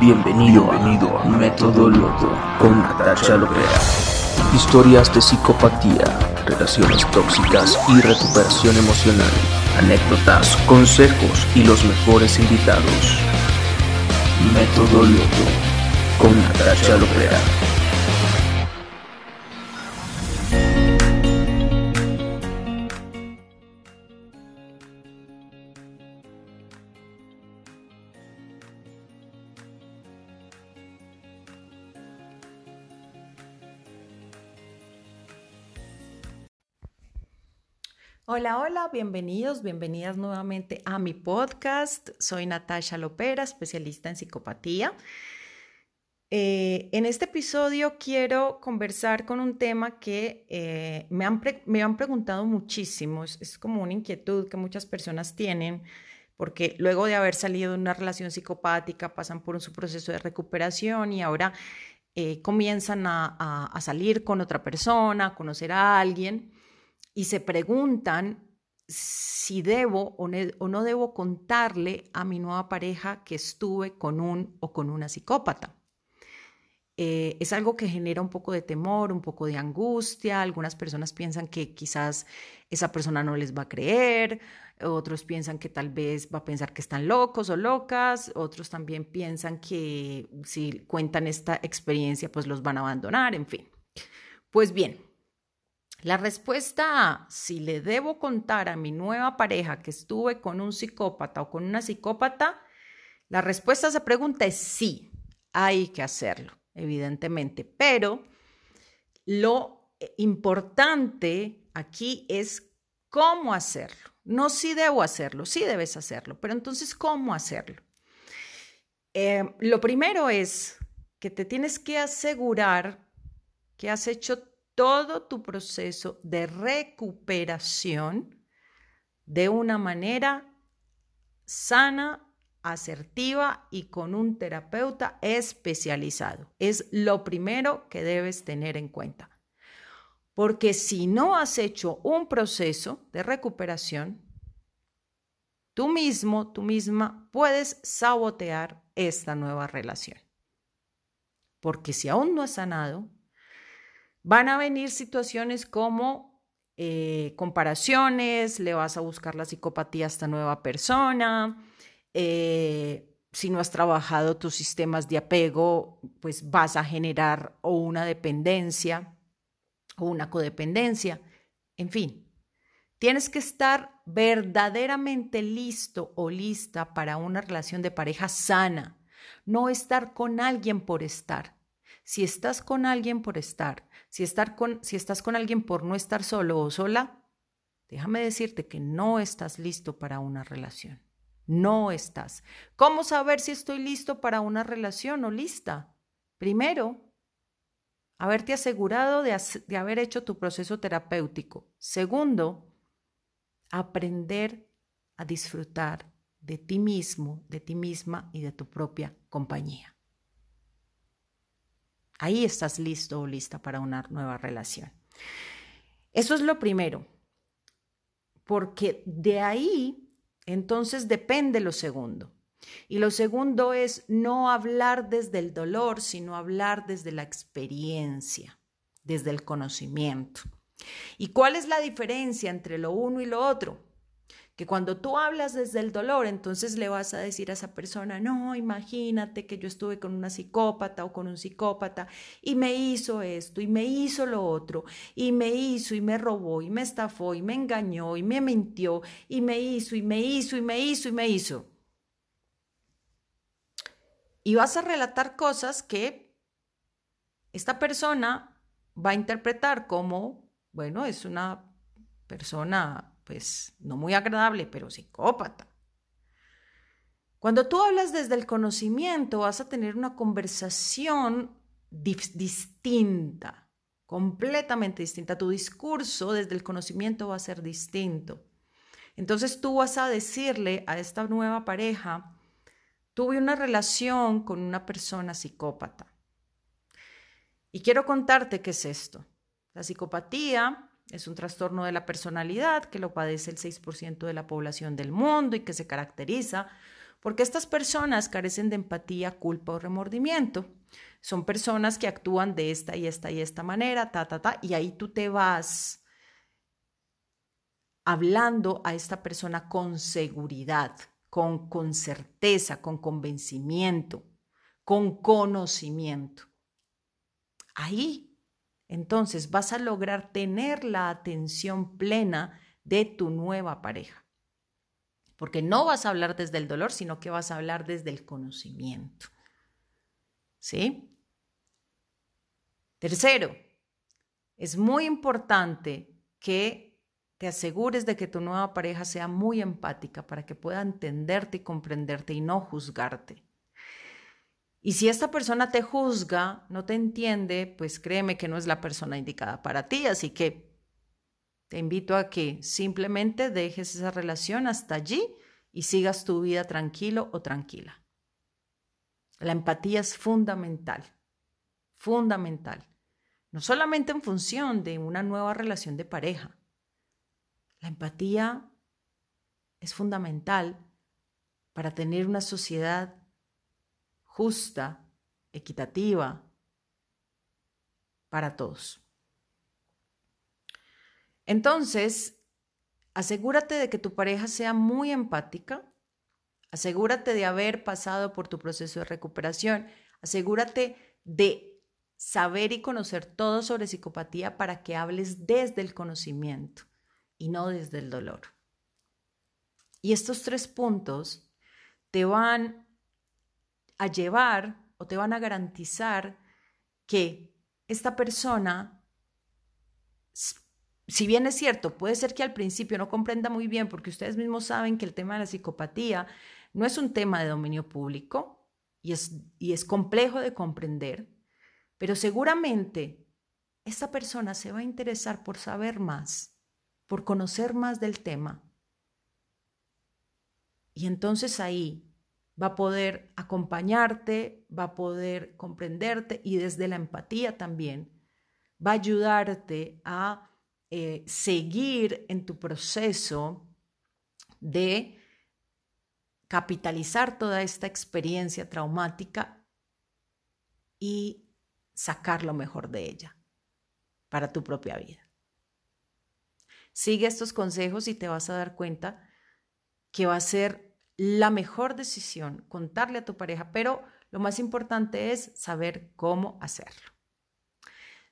Bienvenido, amigo a Método Loto con Natasha Lopera. Historias de psicopatía, relaciones tóxicas y recuperación emocional. Anécdotas, consejos y los mejores invitados. Método Loto con Natasha Lopera. Hola, hola, bienvenidos, bienvenidas nuevamente a mi podcast. Soy Natasha Lopera, especialista en psicopatía. Eh, en este episodio quiero conversar con un tema que eh, me, han me, han preguntado muchísimo, es, como una inquietud que muchas personas tienen, porque luego de haber salido de una relación psicopática pasan por su proceso de recuperación y ahora eh, comienzan a, a salir con otra persona, a conocer a alguien y se preguntan si debo o, no debo contarle a mi nueva pareja que estuve con un o con una psicópata. Eh, es algo que genera un poco de temor, un poco de angustia. Algunas personas piensan que quizás esa persona no les va a creer, otros piensan que tal vez va a pensar que están locos o locas, otros también piensan que si cuentan esta experiencia pues los van a abandonar, en fin. Pues bien, la respuesta a si le debo contar a mi nueva pareja que estuve con un psicópata o con una psicópata, la respuesta a esa pregunta es sí, hay que hacerlo, evidentemente, pero lo importante aquí es cómo hacerlo. No si debo hacerlo, sí debes hacerlo, pero entonces, ¿cómo hacerlo? Eh, lo primero es que te tienes que asegurar que has hecho todo tu proceso de recuperación de una manera sana, asertiva y con un terapeuta especializado. Es lo primero que debes tener en cuenta. Porque si no has hecho un proceso de recuperación, tú mismo, tú misma puedes sabotear esta nueva relación. Porque si aún no has sanado, Van a venir situaciones como eh, comparaciones, le vas a buscar la psicopatía a esta nueva persona, eh, si no has trabajado tus sistemas de apego, pues vas a generar o una dependencia o una codependencia, en fin. Tienes que estar verdaderamente listo o lista para una relación de pareja sana, no estar con alguien por estar. Si estás con alguien por estar, si, estar con, si estás con alguien por no estar solo o sola, déjame decirte que no estás listo para una relación. No estás. ¿Cómo saber si estoy listo para una relación o lista? Primero, haberte asegurado de, de haber hecho tu proceso terapéutico. Segundo, aprender a disfrutar de ti mismo, de ti misma y de tu propia compañía. Ahí estás listo o lista para una nueva relación. Eso es lo primero, porque de ahí entonces depende lo segundo. Y lo segundo es no hablar desde el dolor, sino hablar desde la experiencia, desde el conocimiento. ¿Y cuál es la diferencia entre lo uno y lo otro? Que cuando tú hablas desde el dolor, entonces le vas a decir a esa persona, no, imagínate que yo estuve con una psicópata o con un psicópata y me hizo esto y me hizo lo otro y me hizo y me robó y me estafó y me engañó y me mintió y me hizo y me hizo y me hizo y me hizo. Y vas a relatar cosas que esta persona va a interpretar como, bueno, es una persona pues no muy agradable, pero psicópata. Cuando tú hablas desde el conocimiento, vas a tener una conversación distinta, completamente distinta. Tu discurso desde el conocimiento va a ser distinto. Entonces tú vas a decirle a esta nueva pareja, tuve una relación con una persona psicópata. Y quiero contarte qué es esto. La psicopatía es un trastorno de la personalidad que lo padece el 6% de la población del mundo y que se caracteriza Porque estas personas carecen de empatía, culpa o remordimiento. Son personas que actúan de esta y esta y esta manera, ta, ta, ta, y ahí tú te vas hablando a esta persona con seguridad, con, con certeza, con convencimiento, con conocimiento. Ahí, entonces, vas a lograr tener la atención plena de tu nueva pareja. Porque no vas a hablar desde el dolor, sino que vas a hablar desde el conocimiento. ¿Sí? Tercero, es muy importante que te asegures de que tu nueva pareja sea muy empática para que pueda entenderte y comprenderte y no juzgarte. Y si esta persona te juzga, no te entiende, pues créeme que no es la persona indicada para ti. Así que te invito a que simplemente dejes esa relación hasta allí y sigas tu vida tranquilo o tranquila. La empatía es fundamental, fundamental. No solamente en función de una nueva relación de pareja. La empatía es fundamental para tener una sociedad justa, equitativa, para todos. Entonces, asegúrate de que tu pareja sea muy empática, asegúrate de haber pasado por tu proceso de recuperación, asegúrate de saber y conocer todo sobre psicopatía para que hables desde el conocimiento y no desde el dolor. Y estos tres puntos te van a llevar o te van a garantizar que esta persona, si bien es cierto, puede ser que al principio no comprenda muy bien, porque ustedes mismos saben que el tema de la psicopatía no es un tema de dominio público y es, y es complejo de comprender, pero seguramente esta persona se va a interesar por saber más, por conocer más del tema. Y entonces ahí va a poder acompañarte, va a poder comprenderte y desde la empatía también va a ayudarte a eh, seguir en tu proceso de capitalizar toda esta experiencia traumática y sacar lo mejor de ella para tu propia vida. Sigue estos consejos y te vas a dar cuenta que va a ser la mejor decisión, contarle a tu pareja, pero lo más importante es saber cómo hacerlo.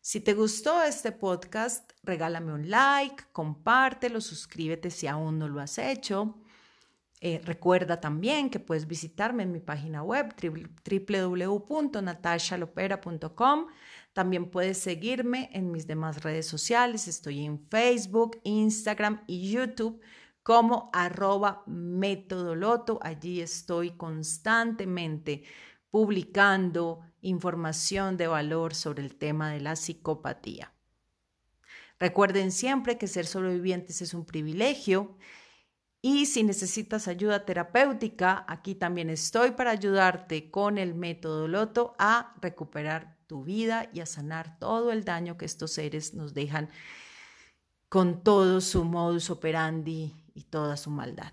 Si te gustó este podcast, regálame un like, compártelo, suscríbete si aún no lo has hecho. Eh, recuerda también que puedes visitarme en mi página web www.natashalopera.com. También puedes seguirme en mis demás redes sociales. Estoy en Facebook, Instagram y YouTube como arroba metodoloto. Allí estoy constantemente publicando información de valor sobre el tema de la psicopatía. Recuerden siempre que ser sobrevivientes es un privilegio y si necesitas ayuda terapéutica, aquí también estoy para ayudarte con el método Loto a recuperar tu vida y a sanar todo el daño que estos seres nos dejan con todo su modus operandi y toda su maldad.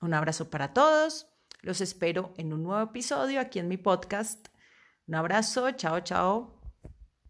Un abrazo para todos. Los espero en un nuevo episodio aquí en mi podcast. Un abrazo. Chao, chao.